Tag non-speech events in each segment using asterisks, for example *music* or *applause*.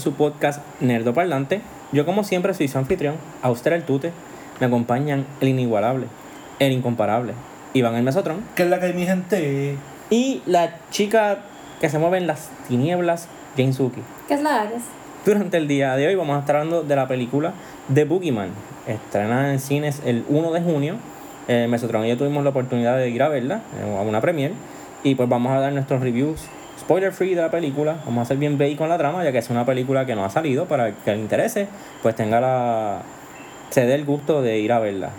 su podcast Nerdo Parlante. Yo como siempre soy su anfitrión, Auster el Tute. Me acompañan el inigualable, el incomparable, Iván el Mesotron. ¿Qué es la que hay mi gente? Y la chica que se mueve en las tinieblas, Jane Suki. ¿Qué es la Ares? Durante el día de hoy vamos a estar hablando de la película The Boogeyman, estrenada en cines el 1 de junio. Eh, Mesotron y yo tuvimos la oportunidad de ir a verla, eh, a una premiere, y pues vamos a dar nuestros reviews spoiler free de la película. Vamos a hacer bien bait con la trama, ya que es una película que no ha salido para el que le interese, pues tenga la. se dé el gusto de ir a verla.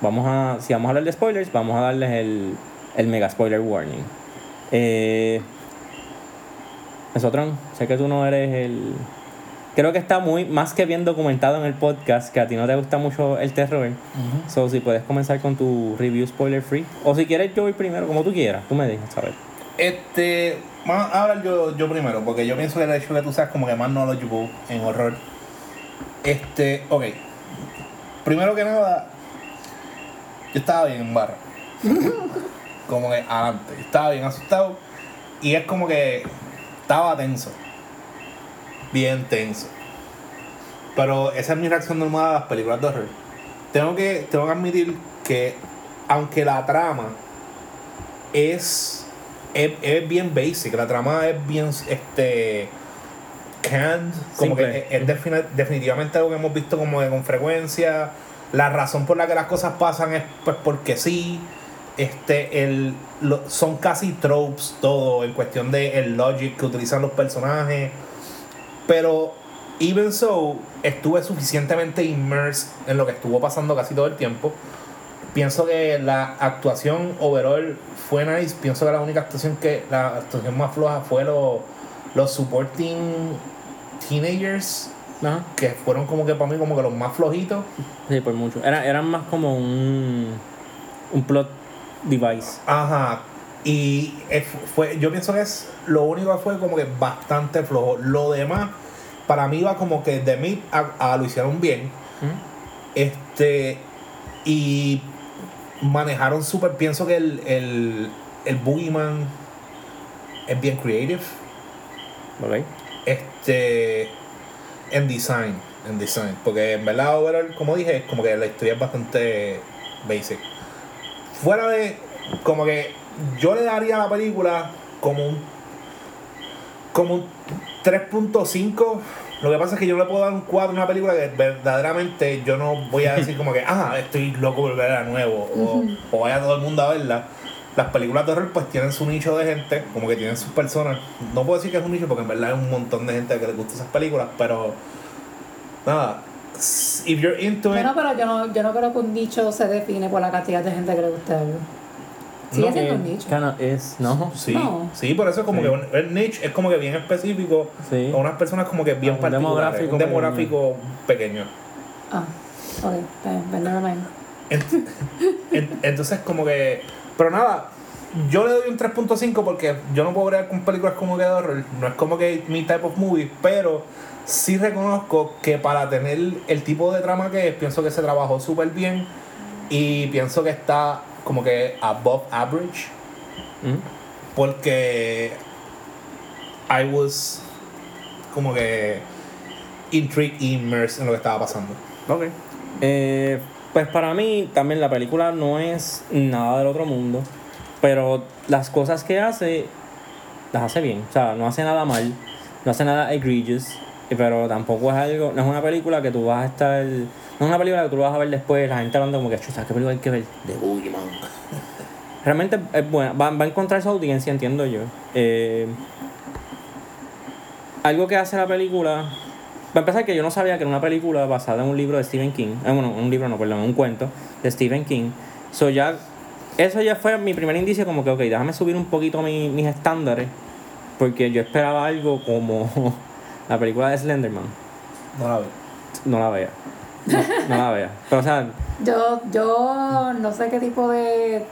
Vamos a. Si vamos a hablar de spoilers, vamos a darles el, el mega spoiler warning. Eh. Mesotron, sé que tú no eres el. Creo que está muy más que bien documentado en el podcast, que a ti no te gusta mucho el terror. So, si puedes comenzar con tu review spoiler free. O si quieres, yo voy primero, como tú quieras. Tú me dejas saber. Este, vamos a hablar yo, yo primero, porque yo pienso que el hecho de que tú seas como que más knowledgeable en horror. Este, ok. Primero que nada, yo estaba bien en barra. *laughs* como que adelante. Estaba bien asustado. Y es como que estaba tenso. Bien tenso. Pero esa es mi reacción normal a las películas de horror. Tengo que, tengo que admitir que, aunque la trama es, es, es bien basic, la trama es bien este canned, como Simple. que es, es defini- definitivamente algo que hemos visto como que con frecuencia. La razón por la que las cosas pasan es pues porque sí. Este, el, lo- son casi tropes todo en cuestión de el logic que utilizan los personajes. Pero, even so, estuve suficientemente immersed en lo que estuvo pasando casi todo el tiempo. Pienso que la actuación overall fue nice. Pienso que la única actuación que, la actuación más floja fue lo- los supporting teenagers, Ajá. que fueron como que para mí como que los más flojitos. Sí, por mucho. Era, eran más como un. un plot device. Ajá. Y es- fue, yo pienso que es lo único que fue como que bastante flojo. Lo demás, para mí va como que de mí a, a lo hicieron bien. Este. Y manejaron súper. Pienso que el, el, el Boogeyman es bien creative. ¿Ok? Este. En design. En design. Porque en verdad, overall, como dije, es como que la historia es bastante basic. Fuera de. Como que yo le daría a la película como un. Como un 3.5. Lo que pasa es que yo le puedo dar un 4 a una película que verdaderamente yo no voy a *laughs* decir como que, ah, estoy loco por verla de nuevo. O, o vaya todo el mundo a verla. Las películas de horror pues tienen su nicho de gente, como que tienen sus personas. No puedo decir que es un nicho porque en verdad hay un montón de gente que les gusta esas películas, pero nada. If you're into it, Bueno, pero yo no, yo no creo que un nicho se define por la cantidad de gente que le guste algo. Sigue No, siendo Eh, un nicho. kinda is, ¿no? sí, No. sí, por eso es como Sí. que un- el niche es como que bien específico Sí. a unas personas como que bien Un particulares, demográfico un demográfico pequeño. Ah, ok, está bien, but never mind. Ent- en- entonces como que pero nada yo le doy un 3.5 porque yo no puedo ver con películas como que de horror no es como que mi type of movie pero sí reconozco que para tener el tipo de trama que es pienso que se trabajó súper bien y pienso que está como que above average Mm. porque I was como que intrigued immersed en lo que estaba pasando Ok. Eh, pues para mí también la película no es nada del otro mundo, pero las cosas que hace, las hace bien. O sea, no hace nada mal, no hace nada egregious, pero tampoco es algo, no es una película que tú vas a estar, una película que tú vas a ver después, la gente hablando como que, chuta, ¿qué película hay que ver? De Boogeyman. Realmente es buena, va, va a encontrar su audiencia, entiendo yo. Eh, algo que hace la película para empezar, que yo no sabía que era una película basada en un libro de Stephen King. Eh, bueno, un libro, no, perdón, un cuento de Stephen King. So ya, eso ya fue mi primer indicio, como que, ok, déjame subir un poquito mi- mis estándares. Porque yo esperaba algo como *laughs* la película de Slenderman. no la veo No la vea. No, no la vea. Pero, o sea, Yo, yo no sé qué tipo de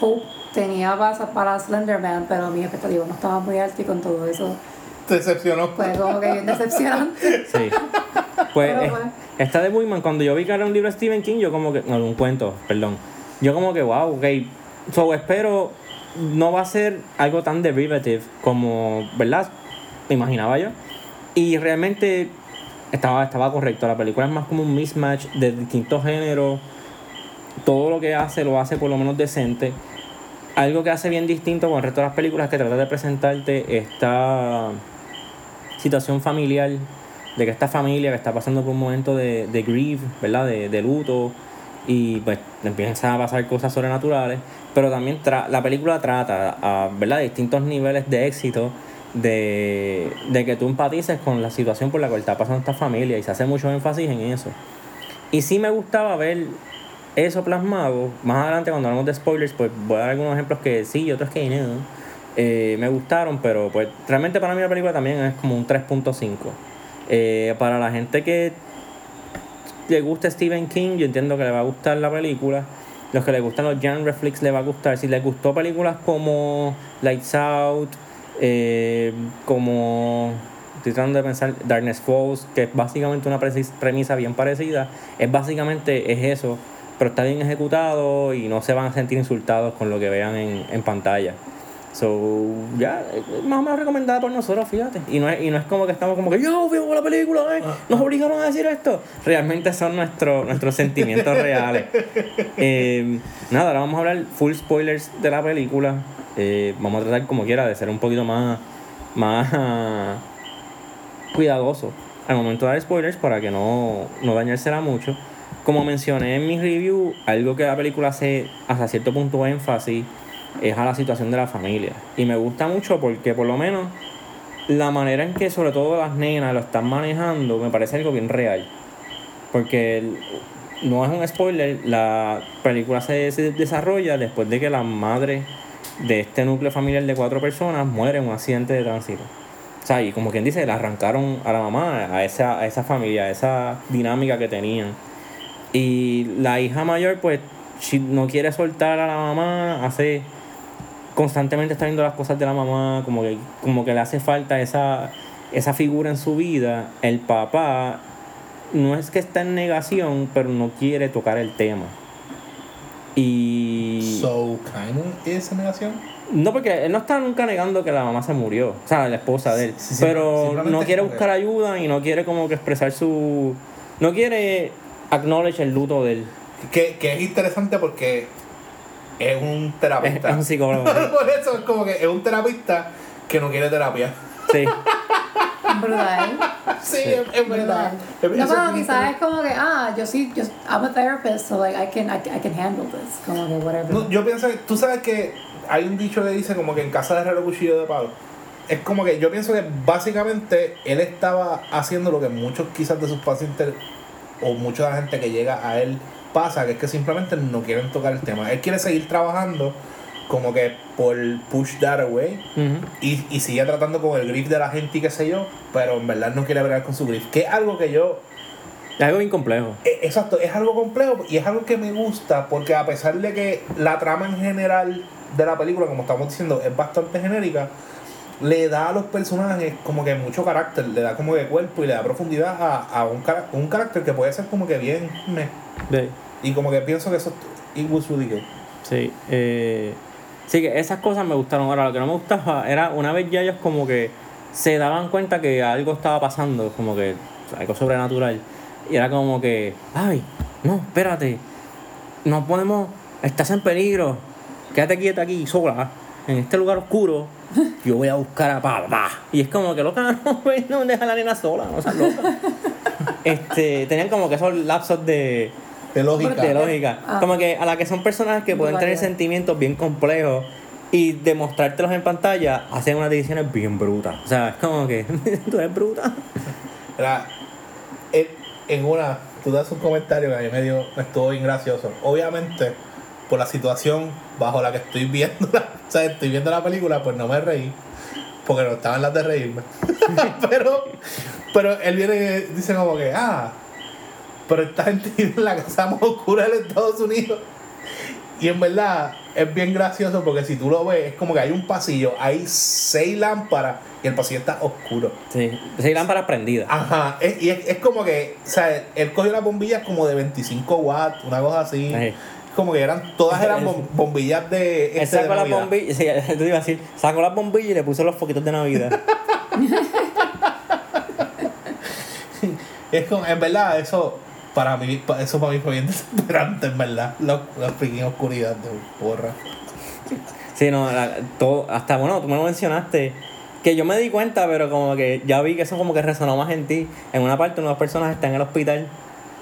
hope tenía para, para Slenderman, pero mi expectativa no estaba muy alta y con todo eso te decepcionó fue como que bien decepcionante. sí. *laughs* Pues, Pero eh, bueno. esta de Boyman, cuando yo vi que era un libro de Stephen King, yo como que, no, un cuento, perdón. Yo como que, wow, ok. So, espero, no va a ser algo tan derivative como, ¿verdad? Me imaginaba yo. Y realmente estaba, estaba correcto. La película es más como un mismatch de distintos géneros. Todo lo que hace lo hace por lo menos decente. Algo que hace bien distinto con el resto de las películas es que trata de presentarte esta situación familiar de que esta familia que está pasando por un momento de, de grief, ¿verdad? De, de luto y pues empiezan a pasar cosas sobrenaturales, pero también tra la película trata, a, ¿verdad? Distintos niveles de éxito de, de que tú empatices con la situación por la cual está pasando esta familia y se hace mucho énfasis en eso. Y sí me gustaba ver eso plasmado. Más adelante cuando hablamos de spoilers, pues voy a dar algunos ejemplos que sí y otros que no. Eh, me gustaron, pero pues realmente para mí la película también es como un 3.5. Eh, para la gente que le gusta Stephen King, yo entiendo que le va a gustar la película. Los que le gustan los genre flicks le va a gustar. Si les gustó películas como Lights Out, eh, como estoy tratando de pensar Darkness Falls, que es básicamente una premisa bien parecida, es básicamente es eso, pero está bien ejecutado y no se van a sentir insultados con lo que vean en, en pantalla. So, ya, es más o menos recomendada por nosotros, fíjate. Y no es, y no es como que estamos como que, yo vimos la película, eh, nos obligaron a decir esto. Realmente son nuestros nuestros sentimientos reales. *laughs* Eh, nada, ahora vamos a hablar full spoilers de la película. Eh, vamos a tratar como quiera de ser un poquito más, más cuidadoso al momento de dar spoilers para que no, no dañársela mucho. Como mencioné en mi review, algo que la película hace hasta cierto punto énfasis es a la situación de la familia. Y me gusta mucho porque por lo menos la manera en que sobre todo las nenas lo están manejando me parece algo bien real. Porque no es un spoiler, la película se, se desarrolla después de que la madre de este núcleo familiar de cuatro personas muere en un accidente de tránsito. O sea, y como quien dice, le arrancaron a la mamá, a esa, a esa familia, a esa dinámica que tenían. Y la hija mayor, pues, si no quiere soltar a la mamá, hace constantemente está viendo las cosas de la mamá, como que, como que le hace falta esa, esa figura en su vida. El papá no es que está en negación, pero no quiere tocar el tema. Y. So, kind is negación. No, porque él no está nunca negando que la mamá se murió, o sea, la esposa de él. Sí, sí, pero no quiere buscar ayuda y no quiere como que expresar su... No quiere acknowledge el luto de él. Que, que es interesante porque es un Es, terapeuta. es un psicólogo. *laughs* Por eso es como que es un terapista que no quiere terapia. Sí. *laughs* Brutal. *laughs* Sí, es, es verdad. No, Eso pero es quizás es como que, ah, yo sí, yo, I'm a therapist, so like I can, I, can- I can handle this. Como que whatever. No, yo pienso que tú sabes que hay un dicho que dice como que en casa de herrero cuchillo de palo. Es como que yo pienso que básicamente él estaba haciendo lo que muchos quizás de sus pacientes o mucha de la gente que llega a él pasa, que es que simplemente no quieren tocar el tema. Él quiere seguir trabajando como que por push that away Ujú. y, y sigue tratando con el grip de la gente y qué sé yo, pero en verdad no quiere bregar con su grip. Que es algo que yo Es algo bien complejo. eh, Exacto, es algo complejo y es algo que me gusta porque a pesar de que la trama en general de la película, como estamos diciendo, es bastante genérica, le da a los personajes como que mucho carácter, le da como que cuerpo y le da profundidad a, a un, un carácter que puede ser como que bien meh. Sí. y como que pienso que eso it was really good. Sí, eh, sí que esas cosas me gustaron. Ahora, lo que no me gustaba *laughs* era una vez ya ellos como que se daban cuenta que algo estaba pasando, como que algo sobrenatural. Y era como que, ay, no, espérate, no podemos, estás en peligro, quédate quieta aquí sola, en este lugar oscuro, *laughs* yo voy a buscar a papá. Y es como que loca, *laughs* no, no deja a la nena sola, no seas loca. este, tenían como que esos lapsos de De lógica. de lógica. Ah. Como que a la que son personas que pueden tener sentimientos bien complejos y demostrártelos en pantalla, hacen unas decisiones bien brutas. O sea, es como que *laughs* tú eres bruta. Era, en, en una, tú das un comentario que a mí me dio, me estuvo bien gracioso. Obviamente, por la situación bajo la que estoy viendo, la, *laughs* o sea, estoy viendo la película, pues no me reí, porque no estaban las de reírme. *laughs* pero, pero él viene y dice como que, ah, pero esta gente vive *laughs* en la casa más oscura de Estados Unidos. Y en verdad es bien gracioso porque si tú lo ves, es como que hay un pasillo, hay seis lámparas y el pasillo está oscuro. Sí, sí, lámparas prendidas. Ajá, es, y es, es como que, o sea, él cogió las bombillas como de 25 watts, una cosa así. Como que eran, todas eran bom- *laughs* bombillas de. Él este de sacó las bombillas, sí, *laughs* te iba a decir, sacó las bombillas y le puso los foquitos de Navidad. Es como, en verdad, eso para mí, eso para mí fue bien *laughs* desesperante, en verdad. La, la freaking oscuridad de porra. Sí, no, la- todo, hasta bueno, tú me lo mencionaste. Que yo me di cuenta, pero como que ya vi que eso como que resonó más en ti. En una parte, unas personas están en el hospital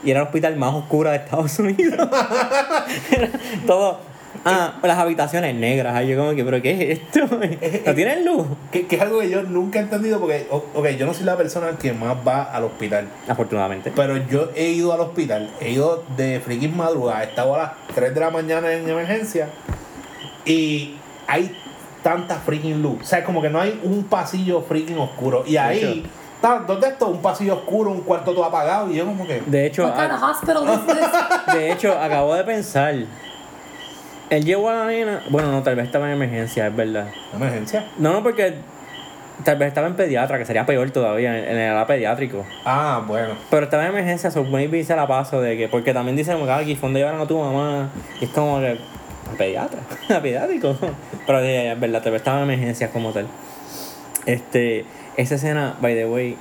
y era el hospital más oscuro de Estados Unidos. *laughs* Todo. Ah, las habitaciones negras. Ay, yo como que, ¿pero qué es esto? *laughs* ¿No tienen luz? Que, que es algo que yo nunca he entendido porque, o- ok, yo no soy la persona que más va al hospital. Afortunadamente. Pero yo he ido al hospital, he ido de freaking madrugada, he estado a las 3 de la mañana en emergencia y hay tanta freaking luz. O sea, como que no hay un pasillo freaking oscuro. Y ahí, ¿dónde está? Un pasillo oscuro, un cuarto todo apagado y yo como que... De hecho, this? *laughs* de hecho, acabo de pensar. Él llevó a la nena. Bueno, no, tal vez estaba en emergencia, es verdad. ¿Emergencia? No, no, porque tal vez estaba en pediatra, que sería peor todavía, en, el área pediátrico. Ah, bueno. Pero estaba en emergencia, so maybe se la paso de que, porque también dicen, que aquí fue donde llevaron a tu mamá. Y es como que, a pediatra, *laughs* a pediátrico. *laughs* Pero eh, es verdad, tal vez estaba en emergencias como tal. Este, esa escena, by the way,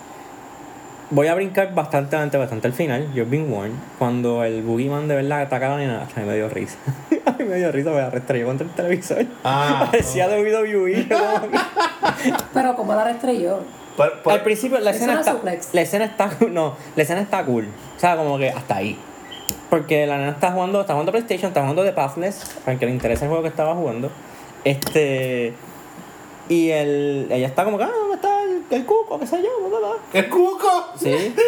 voy a brincar bastante, bastante, bastante al final. You've been warned. Cuando el boogeyman de verdad ataca a la nena, a mí me dio risa. *laughs* a mí me dio risa, me arrastré contra el televisor. Ah, *laughs* Parecía de WWE. yo Pero como la restrelló. Al principio la escena está suplex. la escena está *laughs* no, la escena está cool. O sea, como que hasta ahí. Porque la nena está jugando, está jugando PlayStation, está jugando The Pathless, para el que le interesa el juego que estaba jugando. Este y el, ella está como que, ah, ¿dónde está el, cuco? ¿Qué sé yo? bla, bla, bla". ¡El cuco! Sí. *laughs*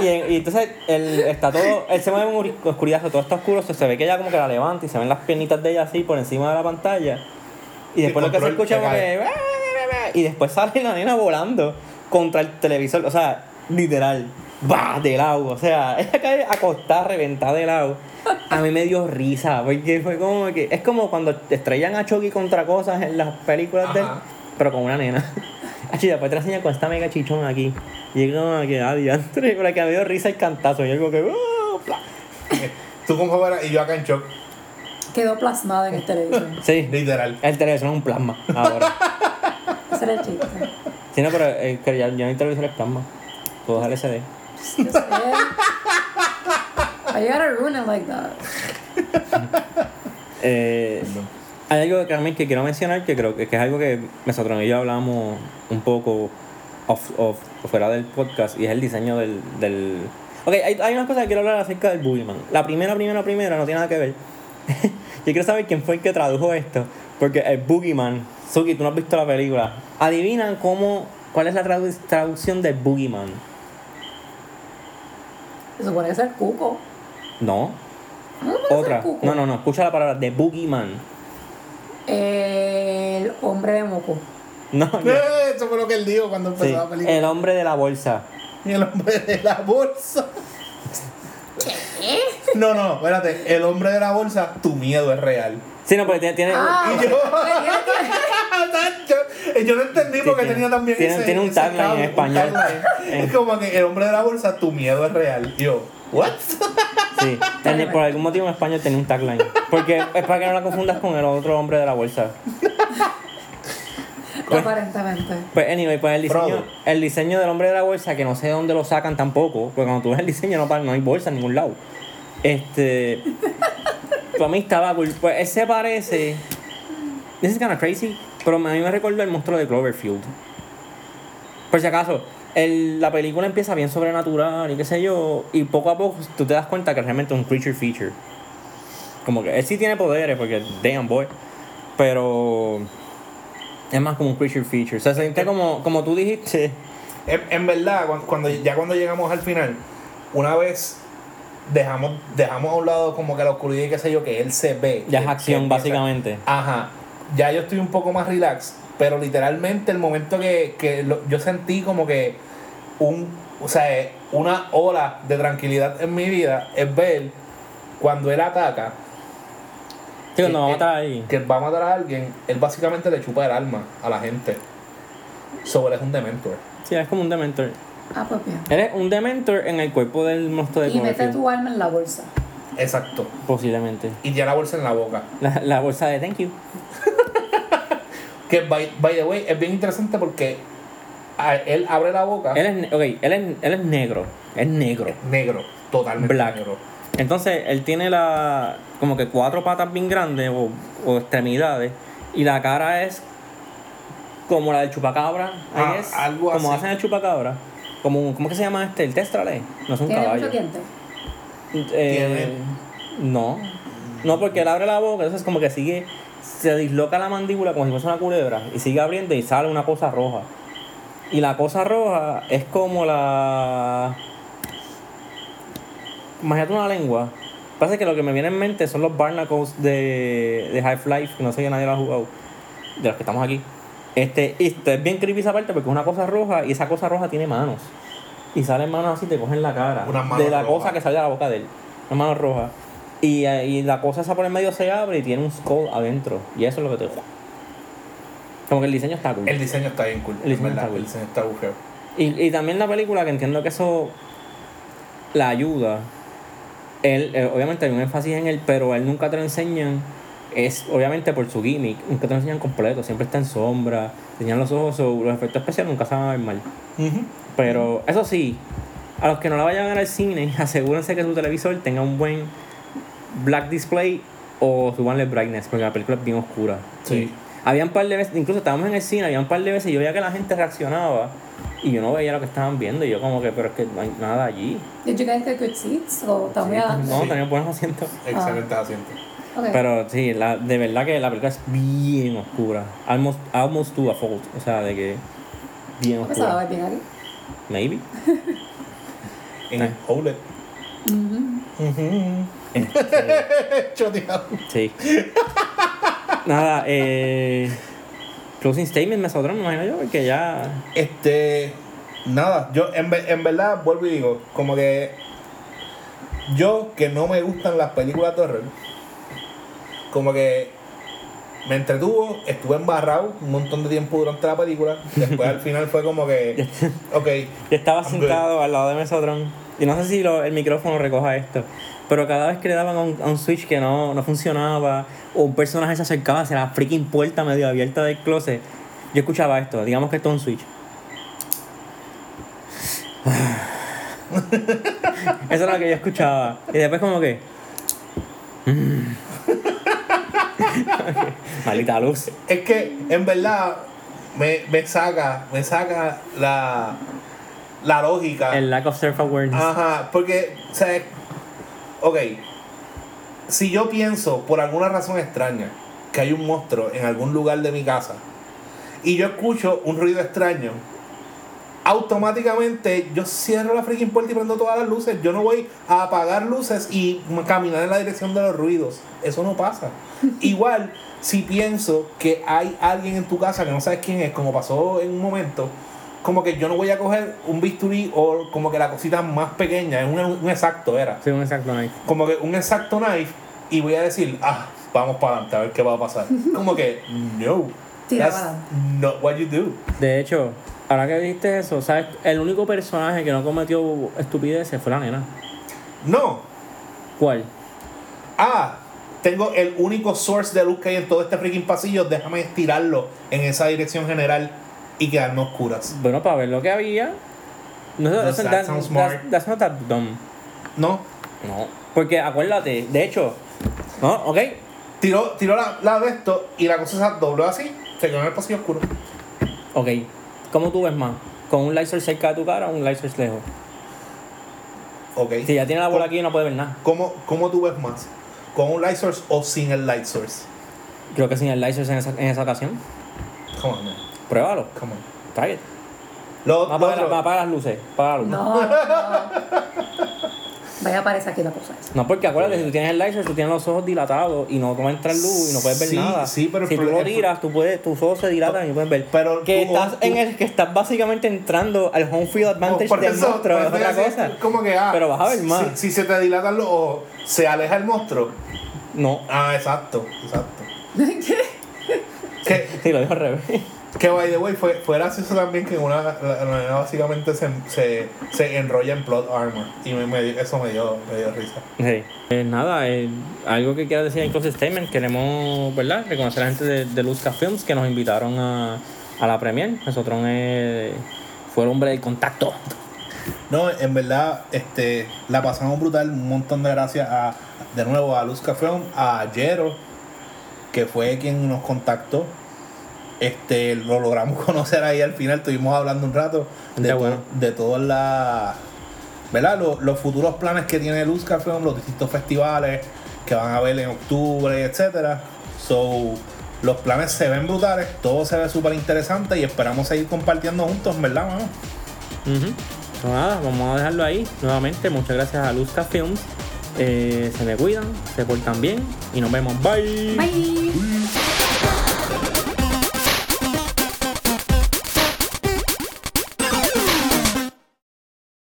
Y, y, en- y entonces él está todo, él se mueve en uri- oscuridad, todo está oscuro, se, se ve que ella como que la levanta y se ven las piernitas de ella así por encima de la pantalla. Y después lo que se control escucha se como que... Y después sale la nena volando contra el televisor, o sea, literal, va de lado, o sea, *laughs* ella cae acostada, reventada de lado. A mí me dio risa, porque fue como que... Es como cuando estrellan a Chucky contra cosas en las películas de él, pero con una nena. *laughs* Así después te la enseñan con esta mega chichón aquí. Y es como que, ah, diantre, pero que me dio risa el cantazo. Y algo que, pla. Tú como fuera y yo acá en shock. Quedó plasmado en el televisor. Sí, Literal. el televisor es un plasma ahora. Ese era el chiste. sí, no, pero eh, que ya, ya no hay televisor es plasma. Todo es LCD. You gotta ruin it like that? *laughs* Eh, hay algo también que quiero mencionar que creo que, que es algo que nosotros y yo hablamos un poco off, off, fuera del podcast y es el diseño del... del... Ok, hay, hay unas cosas que quiero hablar acerca del Boogeyman. La primera, primera, primera no tiene nada que ver. *laughs* yo quiero saber quién fue el que tradujo esto. Porque el Boogeyman, Suki, tú no has visto la película. Adivinan cómo, cuál es la tradu- traducción del Boogeyman. Se supone que es el cuco. No, No puede ser otra. cuco. No, no, no, escucha la palabra de Boogeyman. El hombre de moco. No, *laughs* no. Eso fue lo que él dijo cuando empezó Sí, la película. el hombre de la bolsa. El hombre de la bolsa. No, no, espérate. El hombre de la bolsa, tu miedo es real. Sí, no, porque tiene. tiene Ah, Y yo- Tacho. *laughs* yo, yo no entendí porque tiene- tenía también tiene- ese, tiene un tagline en español. tagline. *laughs* Es como que el hombre de la bolsa, tu miedo es real. Yo, ¿what? *laughs* Sí, tiene- por algún motivo en español tiene un tagline. Porque es para que no la confundas con el otro hombre de la bolsa. Pues- Aparentemente. Pues, anyway, pues el diseño, el diseño del hombre de la bolsa, que no sé de dónde lo sacan tampoco, porque cuando tú ves el diseño no, no hay bolsa en ningún lado. Este. Para mí estaba cool. Pues él se parece. This is kinda crazy, pero a mí me recuerda el monstruo de Cloverfield. Por si acaso, el- la película empieza bien sobrenatural y qué sé yo, y poco a poco tú te das cuenta que realmente es un creature feature. Como que él sí tiene poderes, porque damn boy, pero es más como un creature feature. Se siente como, como tú dijiste. En, en verdad, cuando, cuando- ya cuando llegamos al final, una vez dejamos, dejamos a un lado como que la oscuridad y qué sé yo, que él se ve. Ya que- es que acción, básicamente. Ajá. Ya yo estoy un poco más relax, pero literalmente el momento que, que lo- yo sentí como que un, o sea, una ola de tranquilidad en mi vida es ver cuando él ataca, Sí, cuando va a que- matar ahí. que va a matar a alguien, él básicamente le chupa el alma a la gente. Sobre es un dementor. Sí, es como un Dementor. Ah, pues bien. Eres un Dementor en el cuerpo del monstruo de Y mete tu alma en la bolsa. Exacto. Posiblemente. Y ya la bolsa en la boca. La, la bolsa de thank you. *laughs* Que, by, by the way, es bien interesante porque a- él abre la boca. Él es, ne- ok, él es, él es negro. Es negro. negro, totalmente Black. negro. Entonces, él tiene la como que cuatro patas bien grandes o, o extremidades y la cara es como la del chupacabra, Ah, algo como así. hacen el chupacabra. Como, un- ¿Cómo que se llama este? El testrale. No es un Tiene caballo. muchos dientes. Eh, no. No, porque él abre la boca, entonces como que sigue, se disloca la mandíbula como si fuese una culebra y sigue abriendo y sale una cosa roja. Y la cosa roja es como la... Imagínate una lengua. Pasa que lo que me viene en mente son los barnacles de, de Half-Life, que no sé si nadie lo ha jugado, de los que estamos aquí. Este, y es bien creepy esa parte porque es una cosa roja y esa cosa roja tiene manos. Y salen manos así, te cogen la cara. De la cosa que sale de la boca de él. Una mano roja. Y, eh, y la cosa esa por el medio se abre y tiene un skull adentro. Y eso es lo que te. Como que el diseño está cool. El diseño está bien cool. El diseño ¿verdad? está cool. El diseño está. Y, y también la película, que entiendo que eso la ayuda. Él, eh, obviamente hay un énfasis en él, pero él nunca te lo enseñan. Es obviamente por su gimmick, nunca te lo enseñan completo, siempre está en sombra, enseñan los ojos, o los efectos especiales nunca se van a ver mal. Pero eso sí, a los que no la vayan a ver al cine, *laughs* asegúrense que su televisor tenga un buen black display o subanle brightness, porque la película es bien oscura. Sí. Había un par de veces, incluso estábamos en el cine, había un par de veces y yo veía que la gente reaccionaba y yo no veía lo que estaban viendo y yo como que, pero es que no hay nada allí. Did you guys get good seats? O también. No, Sí. tenía buenos asientos. Excelentes asientos. Okay. Pero sí, la, de verdad que la película es bien oscura. Almost, almost to a fault. O sea, de que bien ¿No pensaba oscura. ver bien aquí? Maybe. *laughs* En Ah. OLED. *laughs* Choteado. Sí. Nada, eh. Closing statement, nosotros, me imagino yo, porque ya. Este. Nada, yo en, ve- en verdad vuelvo y digo, como que. Yo que no me gustan las películas de horror, como que me entretuvo, estuve embarrado un montón de tiempo durante la película. Después al final fue como que. *laughs* Ok, Yo estaba I'm sentado al lado de Mesotron. Y no sé si lo- el micrófono recoja esto. Pero cada vez que le daban a un, a un switch que no, no funcionaba, o un personaje se acercaba hacia la freaking puerta medio abierta del closet, yo escuchaba esto. Digamos que esto es un switch. *laughs* Eso era lo que yo escuchaba. Y después, como que. mm. Maldita luz. es que en verdad me, me saca, me saca la, la lógica. El lack of self awareness. Ajá, porque, o sea, ok, si yo pienso por alguna razón extraña que hay un monstruo en algún lugar de mi casa y yo escucho un ruido extraño, automáticamente yo cierro la freaking puerta y prendo todas las luces. Yo no voy a apagar luces y caminar en la dirección de los ruidos. Eso no pasa. *laughs* Igual, si pienso que hay alguien en tu casa que no sabes quién es, como pasó en un momento, como que yo no voy a coger un bisturí o como que la cosita más pequeña, es un, un exacto era. Sí, un exacto knife. Como que un exacto knife y voy a decir, ah, vamos para adelante a ver qué va a pasar. *laughs* Como que, no. That's not what you do. De hecho, ahora que dijiste eso, ¿sabes? El único personaje que no cometió estupideces fue la nena. No. ¿Cuál? Ah, tengo el único source de luz que hay en todo este freaking pasillo. Déjame estirarlo en esa dirección general y quedarme oscuras. Bueno, para ver lo que había. No, Does that that's- sound that's not that dumb. No. No. Porque acuérdate, de hecho, ¿no? ¿Ok? Tiró, tiró la, la de esto y la cosa se dobló así. Se quedó en el pasillo oscuro. Ok. ¿Cómo tú ves más? ¿Con un light source cerca de tu cara o un light source lejos? Ok. Si ya tiene la bola aquí no puede ver nada. ¿Cómo, ¿Cómo tú ves más? ¿Con un light source o sin el light source? Creo que sin el light source en esa, en esa ocasión. Come on, man. Pruébalo. Come on. Try it. Lo, Va a lo apagar, otro- va a apagar las luces. Apaga las luces. No, no. Vaya, aparece aquí la cosa esa. No, porque acuérdate, si tú tienes el laser, tú tienes los ojos dilatados y no te va a entrar luz y no puedes ver Sí, nada. sí, pero el si tú lo tiras, tú puedes, tus ojos se dilatan y no puedes ver. Pero que tú- estás tú- en el que estás básicamente entrando al home field advantage por del eso- monstruo, es otra cosa. Como que, ah, Pero vas a ver más. Si, si se te dilatan los ojos, se aleja el monstruo. No, Ah, exacto, exacto. *laughs* ¿Qué? Que, sí, lo dijo al revés. Que by the way, fue, fue gracioso también que una, la, nena básicamente se, se, se enrolla en plot armor. Y me, me- eso me dio, me dio risa. Sí. Eh, nada, eh, algo que quiera decir en Close Statement, queremos, ¿verdad? Reconocer a la gente de, de Luzca Films que nos invitaron a, a la premier. Nosotros es fue el hombre del contacto. No, en verdad, este, la pasamos brutal. Un montón de gracias a, de nuevo a Luz Café, a Jero, que fue quien nos contactó. Este, lo logramos *laughs* conocer ahí al final, estuvimos hablando un rato de, to- bueno. de todas las, ¿verdad? Los, los futuros planes que tiene Luz Café, los distintos festivales que van a ver en octubre, etcétera. So, los planes se ven brutales, todo se ve súper interesante y esperamos seguir compartiendo juntos, ¿verdad, mano? Pues nada, vamos a dejarlo ahí. Nuevamente, muchas gracias a Luzca Films. Eh, se me cuidan, se portan bien y nos vemos. Bye. Bye.